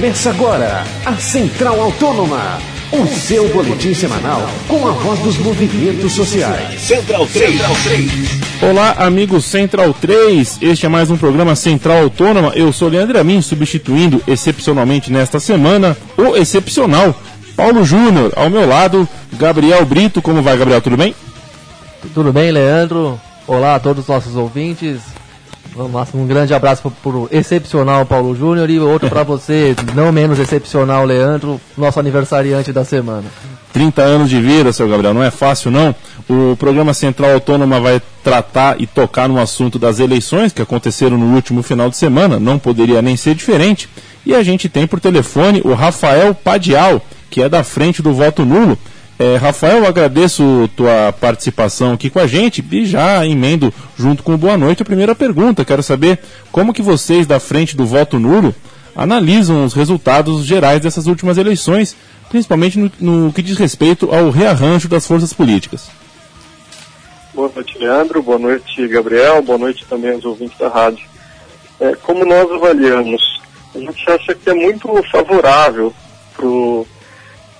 Começa agora a Central Autônoma, o seu boletim semanal com a voz dos movimentos sociais. Central 3. Central 3. Olá, amigos Central 3. Este é mais um programa Central Autônoma. Eu sou Leandro Amin, substituindo excepcionalmente nesta semana o excepcional Paulo Júnior. Ao meu lado, Gabriel Brito. Como vai, Gabriel? Tudo bem? Tudo bem, Leandro? Olá a todos os nossos ouvintes. Um grande abraço para o excepcional Paulo Júnior e outro para você, não menos excepcional, Leandro, nosso aniversariante da semana. 30 anos de vida, seu Gabriel, não é fácil não. O programa Central Autônoma vai tratar e tocar no assunto das eleições que aconteceram no último final de semana, não poderia nem ser diferente. E a gente tem por telefone o Rafael Padial, que é da frente do voto nulo. É, Rafael, agradeço tua participação aqui com a gente e já emendo junto com o Boa Noite a primeira pergunta. Quero saber como que vocês da frente do voto nulo analisam os resultados gerais dessas últimas eleições, principalmente no, no que diz respeito ao rearranjo das forças políticas. Boa noite, Leandro. Boa noite, Gabriel. Boa noite também aos ouvintes da rádio. É, como nós avaliamos? A gente acha que é muito favorável para o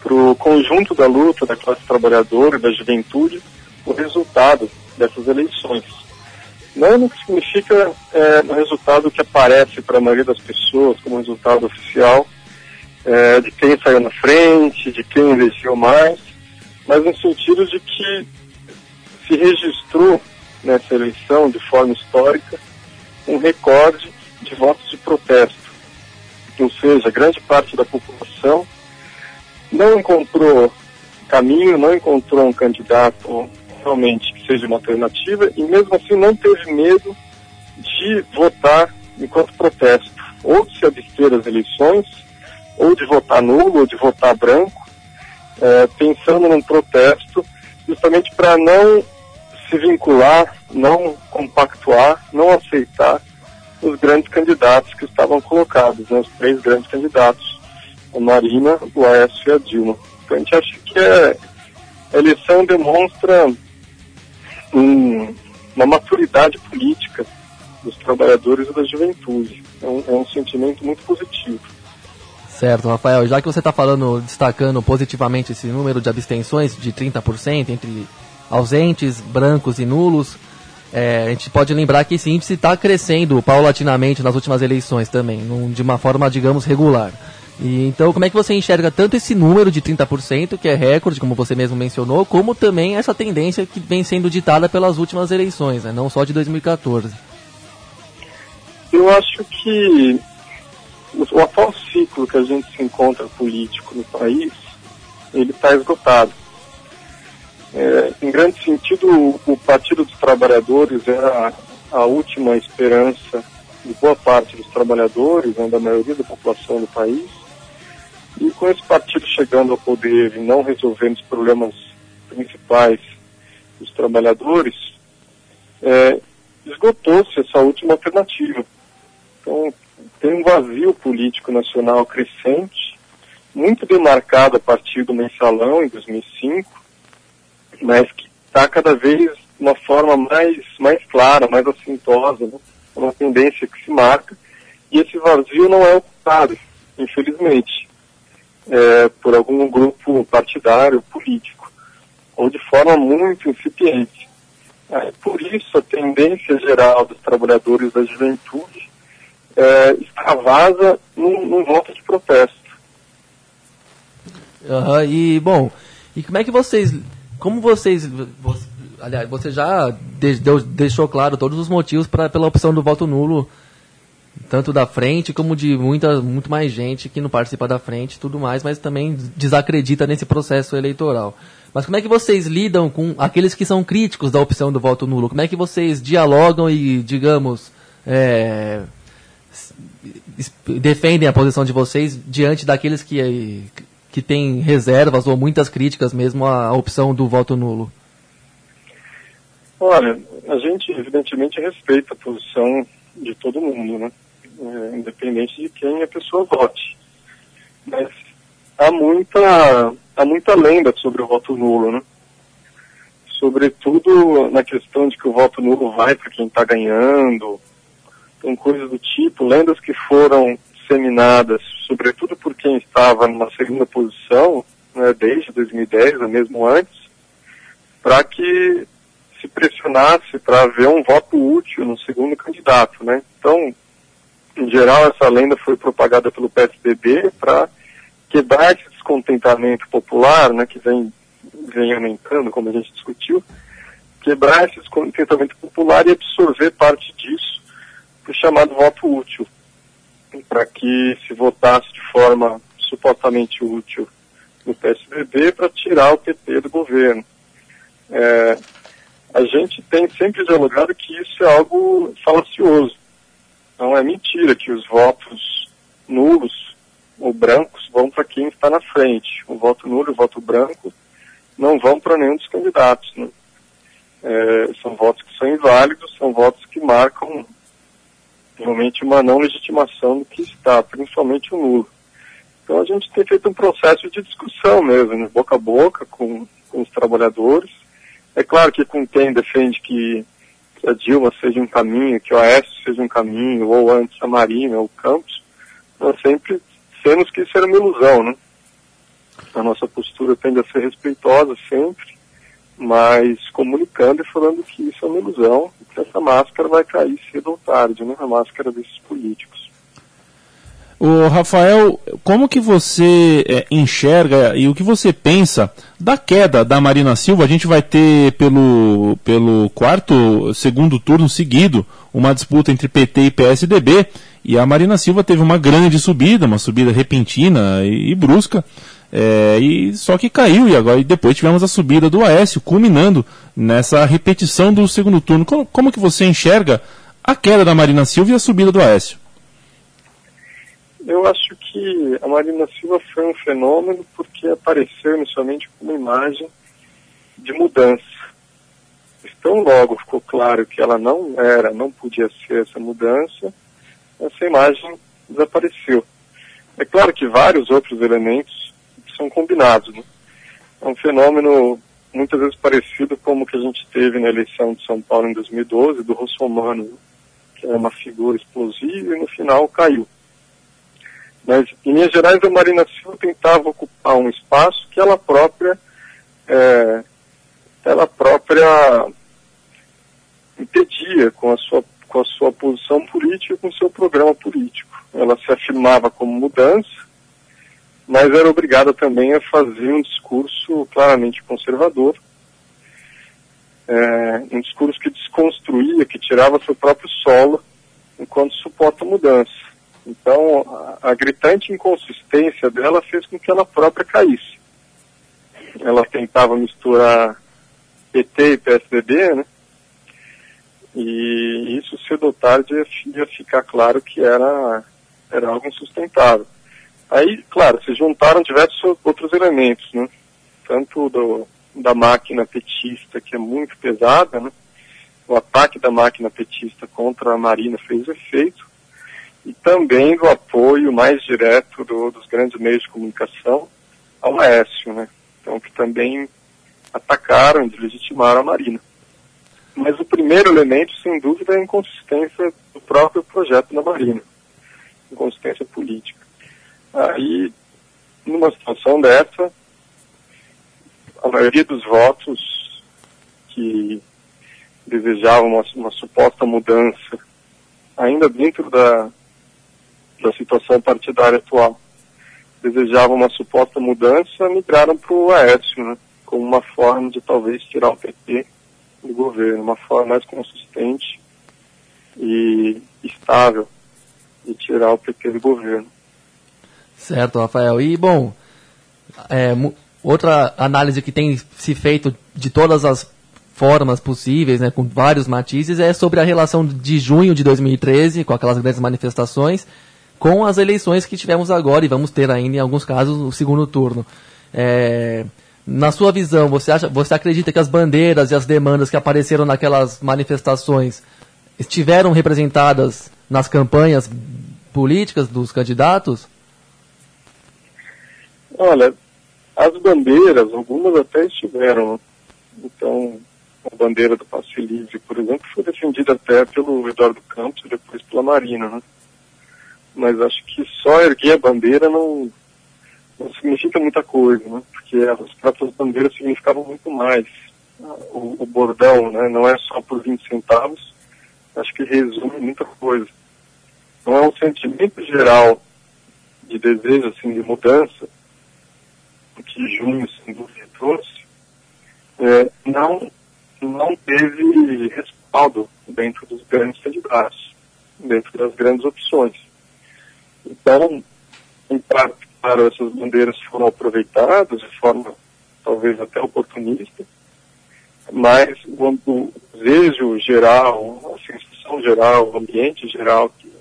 para o conjunto da luta da classe trabalhadora da juventude o resultado dessas eleições. Não significa é, resultado que aparece para a maioria das pessoas como resultado oficial é, de quem saiu na frente, de quem investiu mais, mas no sentido de que se registrou nessa eleição de forma histórica um recorde de votos de protesto. Ou seja, grande parte da população não encontrou caminho, não encontrou um candidato realmente que seja uma alternativa e mesmo assim não teve medo de votar enquanto protesto, ou de se abster das eleições, ou de votar nulo, ou de votar branco, é, pensando num protesto justamente para não se vincular, não compactuar, não aceitar os grandes candidatos que estavam colocados, né, os três grandes candidatos a Marina, o Aécio e a Dilma. Então a gente acha que é, a eleição demonstra um, uma maturidade política dos trabalhadores e da juventude. É um, é um sentimento muito positivo. Certo, Rafael. Já que você está falando, destacando positivamente esse número de abstenções de 30% entre ausentes, brancos e nulos, é, a gente pode lembrar que esse índice está crescendo paulatinamente nas últimas eleições também, num, de uma forma, digamos, regular. E, então, como é que você enxerga tanto esse número de 30%, que é recorde, como você mesmo mencionou, como também essa tendência que vem sendo ditada pelas últimas eleições, né? não só de 2014? Eu acho que o atual ciclo que a gente se encontra político no país, ele está esgotado. É, em grande sentido, o, Partido dos Trabalhadores era a última esperança de boa parte dos trabalhadores, né, da maioria da população do país, e com esse partido chegando ao poder e não resolvendo os problemas principais dos trabalhadores, é, esgotou-se essa última alternativa. Então, tem um vazio político nacional crescente, muito demarcado a partir do mensalão, em 2005, mas que está cada vez uma forma mais, mais clara, mais assintosa, né? uma tendência que se marca, e esse vazio não é ocupado, infelizmente é, por algum grupo partidário, político, ou de forma muito incipiente. É, por isso, a tendência geral dos trabalhadores da juventude é, extravasa num, num voto de protesto. Uhum, e, bom, e como é que vocês, como vocês, você, aliás, você já deixou claro todos os motivos pra, pela opção do voto nulo tanto da frente como de muita, muito mais gente que não participa da frente tudo mais, mas também desacredita nesse processo eleitoral. Mas como é que vocês lidam com aqueles que são críticos da opção do voto nulo? Como é que vocês dialogam e, digamos, é, defendem a posição de vocês diante daqueles que, que têm reservas ou muitas críticas mesmo à opção do voto nulo? Olha, a gente evidentemente respeita a posição de todo mundo, né? É, independente de quem a pessoa vote. Mas há muita, há muita lenda sobre o voto nulo, né? Sobretudo na questão de que o voto nulo vai para quem está ganhando, então coisas do tipo, lendas que foram disseminadas, sobretudo por quem estava numa segunda posição, né, desde 2010, ou mesmo antes, para que se pressionasse para haver um voto útil no segundo candidato. Né? Então, em geral, essa lenda foi propagada pelo PSDB para quebrar esse descontentamento popular, né, que vem, vem aumentando, como a gente discutiu, quebrar esse descontentamento popular e absorver parte disso para o chamado voto útil, para que se votasse de forma supostamente útil no PSDB para tirar o PT do governo. É, a gente tem sempre dialogado que isso é algo falacioso. Não é mentira que os votos nulos ou brancos vão para quem está na frente. O voto nulo e o voto branco não vão para nenhum dos candidatos. Né? É, são votos que são inválidos, são votos que marcam realmente uma não legitimação do que está, principalmente o nulo. Então a gente tem feito um processo de discussão mesmo, né, boca a boca com, com os trabalhadores. É claro que com quem defende que, que a Dilma seja um caminho, que o Aécio seja um caminho, ou antes a Marina, ou Campos, nós sempre temos que isso era uma ilusão, né? A nossa postura tende a ser respeitosa sempre, mas comunicando e falando que isso é uma ilusão, que essa máscara vai cair cedo ou tarde, né? A máscara desses políticos. O Rafael, como que você é, enxerga e o que você pensa da queda da Marina Silva? A gente vai ter pelo, pelo quarto, segundo turno seguido, uma disputa entre PT e PSDB. E a Marina Silva teve uma grande subida, uma subida repentina e, e brusca. É, e só que caiu e agora e depois tivemos a subida do Aécio, culminando nessa repetição do segundo turno. Como, como que você enxerga a queda da Marina Silva e a subida do Aécio? Eu acho que a Marina Silva foi um fenômeno porque apareceu inicialmente com uma imagem de mudança. Então logo ficou claro que ela não era, não podia ser essa mudança, essa imagem desapareceu. É claro que vários outros elementos são combinados. Né? É um fenômeno muitas vezes parecido como o que a gente teve na eleição de São Paulo em 2012, do Rossomano, que era uma figura explosiva e no final caiu. Mas, em Minas Gerais, a Marina Silva tentava ocupar um espaço que ela própria, é, ela própria impedia com a, sua, com a sua posição política, com o seu programa político. Ela se afirmava como mudança, mas era obrigada também a fazer um discurso claramente conservador, é, um discurso que desconstruía, que tirava seu próprio solo enquanto suporta mudança. Então, a, a gritante inconsistência dela fez com que ela própria caísse. Ela tentava misturar PT e PSDB, né? E isso cedo ou tarde ia, ia ficar claro que era, era algo insustentável. Aí, claro, se juntaram diversos outros elementos, né? Tanto do, da máquina petista, que é muito pesada, né? O ataque da máquina petista contra a Marina fez efeito, e também do apoio mais direto do, dos grandes meios de comunicação ao Aécio, né? Então, que também atacaram deslegitimaram a Marina. Mas o primeiro elemento, sem dúvida, é a inconsistência do próprio projeto da Marina, inconsistência política. Aí, numa situação dessa, a maioria dos votos que desejavam uma, uma suposta mudança, ainda dentro da, da situação partidária atual. Desejavam uma suposta mudança, migraram para o Aécio, né, como uma forma de talvez tirar o PT do governo, uma forma mais consistente e estável de tirar o PT do governo. Certo, Rafael. E, bom, é, outra análise que tem se feito de todas as formas possíveis, né, com vários matizes, é sobre a relação de junho de 2013, com aquelas grandes manifestações, com as eleições que tivemos agora e vamos ter ainda, em alguns casos, o segundo turno. É, na sua visão, você, acha, você acredita que as bandeiras e as demandas que apareceram naquelas manifestações estiveram representadas nas campanhas políticas dos candidatos? Olha, as bandeiras, algumas até estiveram. Então, a bandeira do Passe Livre, por exemplo, foi defendida até pelo Eduardo Campos e depois pela Marina, né? Mas acho que só erguer a bandeira não, não significa muita coisa, né? Porque as próprias bandeiras significavam muito mais. O, o bordão, né? Não é só por 20 centavos, acho que resume muita coisa. Não é um sentimento geral de desejo, assim, de mudança, que junho, sem dúvida, trouxe, é, não, não teve respaldo dentro dos grandes candidatos, dentro das grandes opções. Então, em parte, claro, essas bandeiras foram aproveitadas de forma talvez até oportunista, mas o, desejo geral, a sensação geral, o ambiente geral que,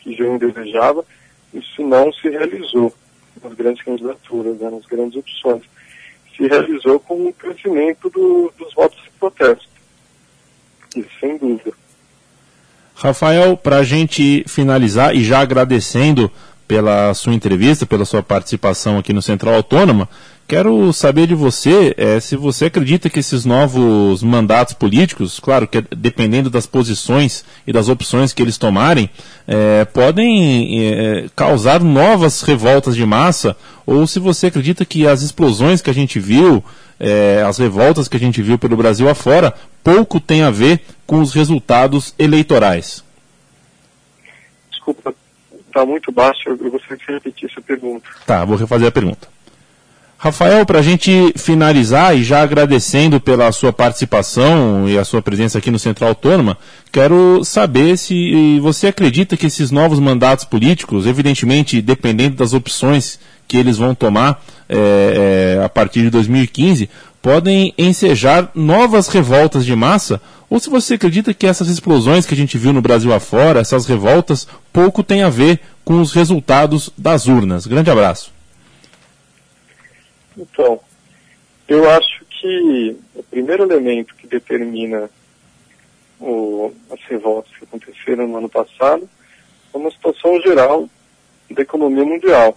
que Junho desejava, isso não se realizou nas grandes candidaturas, né, nas grandes opções. Se realizou com o crescimento do, dos votos de protesto. Isso sem dúvida. Rafael, para a gente finalizar e já agradecendo pela sua entrevista, pela sua participação aqui no Central Autônoma, Quero saber de você é, se você acredita que esses novos mandatos políticos, claro que dependendo das posições e das opções que eles tomarem, é, podem é, causar novas revoltas de massa, ou se você acredita que as explosões que a gente viu, as revoltas que a gente viu pelo Brasil afora, pouco tem a ver com os resultados eleitorais. Desculpa, está muito baixo, eu gostaria que você repetisse a pergunta. Tá, vou refazer a pergunta. Rafael, para a gente finalizar e já agradecendo pela sua participação e a sua presença aqui no Central Autônoma, quero saber se você acredita que esses novos mandatos políticos, evidentemente dependendo das opções que eles vão tomar é, é, a partir de 2015, podem ensejar novas revoltas de massa, ou se você acredita que essas explosões que a gente viu no Brasil afora, essas revoltas, pouco tem a ver com os resultados das urnas. Grande abraço. Então, eu acho que o primeiro elemento que determina o, as revoltas que aconteceram no ano passado é uma situação geral da economia mundial.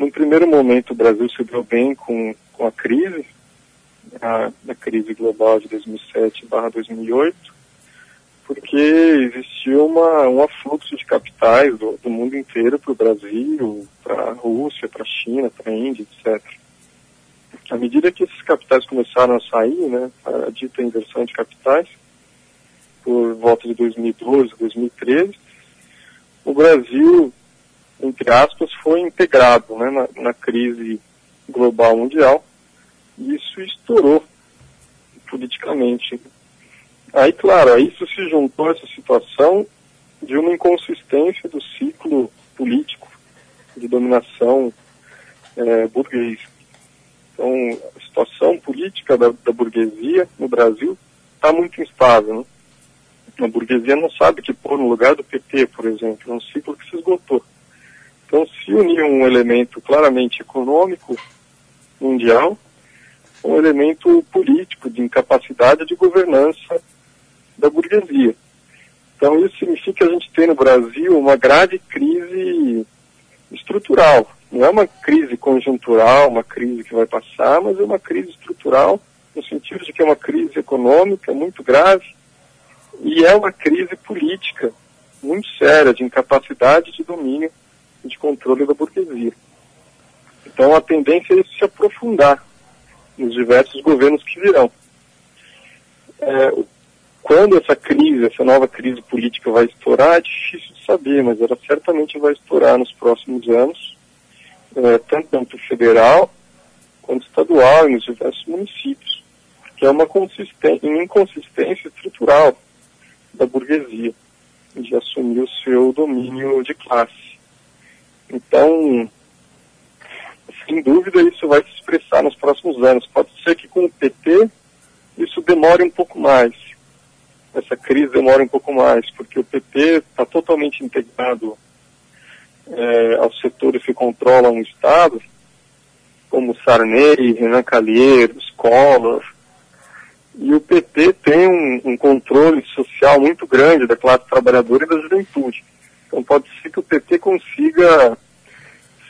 No primeiro momento, o Brasil se deu bem com, com a crise, a, a crise global de 2007-2008, porque existiu uma, um afluxo de capitais do, do mundo inteiro para o Brasil, para a Rússia, para a China, para a Índia, etc. À medida que esses capitais começaram a sair, né, a dita inversão de capitais, por volta de 2012, 2013, o Brasil, entre aspas, foi integrado né, na, na crise global mundial e isso estourou politicamente. Aí, claro, a isso se juntou essa situação de uma inconsistência do ciclo político de dominação é, burguês. Então, a situação política da, da burguesia no Brasil está muito instável. Né? A burguesia não sabe que pôr no lugar do PT, por exemplo, é um ciclo que se esgotou. Então, se unir um elemento claramente econômico mundial, um elemento político de incapacidade de governança da burguesia. Então isso significa que a gente tem no Brasil uma grave crise estrutural. Não é uma crise conjuntural, uma crise que vai passar, mas é uma crise estrutural, no sentido de que é uma crise econômica muito grave e é uma crise política muito séria, de incapacidade de domínio de controle da burguesia. Então a tendência é se aprofundar nos diversos governos que virão. É, quando essa crise, essa nova crise política vai estourar, é difícil de saber, mas ela certamente vai estourar nos próximos anos, é, tanto no federal quanto estadual e nos diversos municípios, porque é uma inconsistência estrutural da burguesia de assumir o seu domínio de classe. Então, sem dúvida, isso vai se expressar nos próximos anos. Pode ser que com o PT isso demore um pouco mais, essa crise demora um pouco mais, porque o PT está totalmente integrado é, aos setores que controlam o Estado, como Sarney, Renan Calheiros, Collor, e o PT tem um, um, controle social muito grande da classe trabalhadora e da juventude. Então pode ser que o PT consiga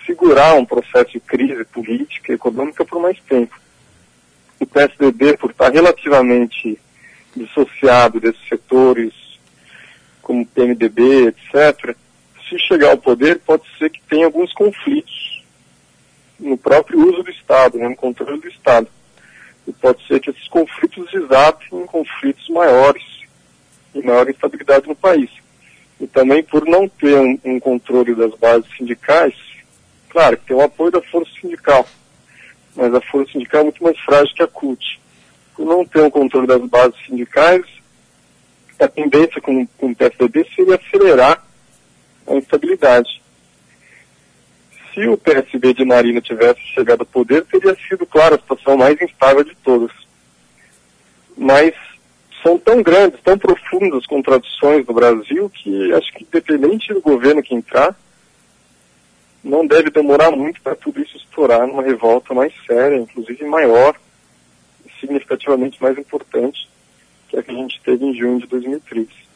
segurar um processo de crise política e econômica por mais tempo. O PSDB, por estar relativamente dissociado desses setores como PMDB, etc., se chegar ao poder, pode ser que tenha alguns conflitos no próprio uso do Estado, né, no controle do Estado. E pode ser que esses conflitos desatem em conflitos maiores e maior instabilidade no país. E também por não ter um, um controle das bases sindicais, claro que tem o apoio da força sindical, mas a força sindical é muito mais frágil que a CUT. Por não ter um controle das bases sindicais, a tendência com, com o PSDB seria acelerar a instabilidade. Se o PSB de Marina tivesse chegado ao poder, teria sido, claro, a situação mais instável de todas. Mas são tão grandes, tão profundas as contradições no Brasil que acho que independente do governo que entrar, não deve demorar muito para tudo isso estourar numa revolta mais séria, inclusive maior, significativamente mais importante que a que a gente teve em junho de 2013.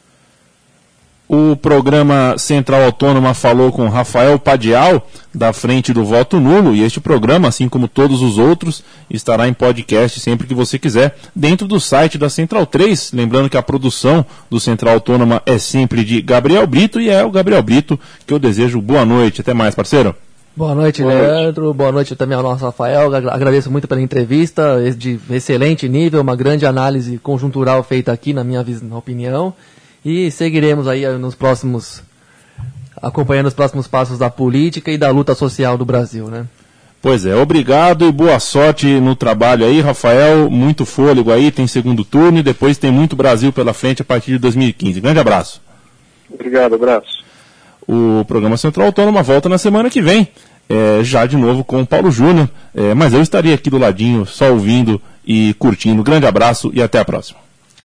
O programa Central Autônoma falou com Rafael Padial, da Frente do Voto Nulo, e este programa, assim como todos os outros, estará em podcast sempre que você quiser, dentro do site da Central 3. Lembrando que a produção do Central Autônoma é sempre de Gabriel Brito, e é o Gabriel Brito que eu desejo boa noite. Até mais, parceiro. Boa noite, boa Leandro. Noite. Boa noite também ao nosso Rafael. Agradeço muito pela entrevista, de excelente nível, uma grande análise conjuntural feita aqui, na minha opinião. E seguiremos aí nos próximos, acompanhando os próximos passos da política e da luta social do Brasil, né? Pois é, obrigado e boa sorte no trabalho aí, Rafael. Muito fôlego aí, tem segundo turno e depois tem muito Brasil pela frente a partir de 2015. Grande abraço. Obrigado, abraço. O programa Central Autônoma volta na semana que vem, é, já de novo com o Paulo Júnior. É, mas eu estaria aqui do ladinho, só ouvindo e curtindo. Grande abraço e até a próxima.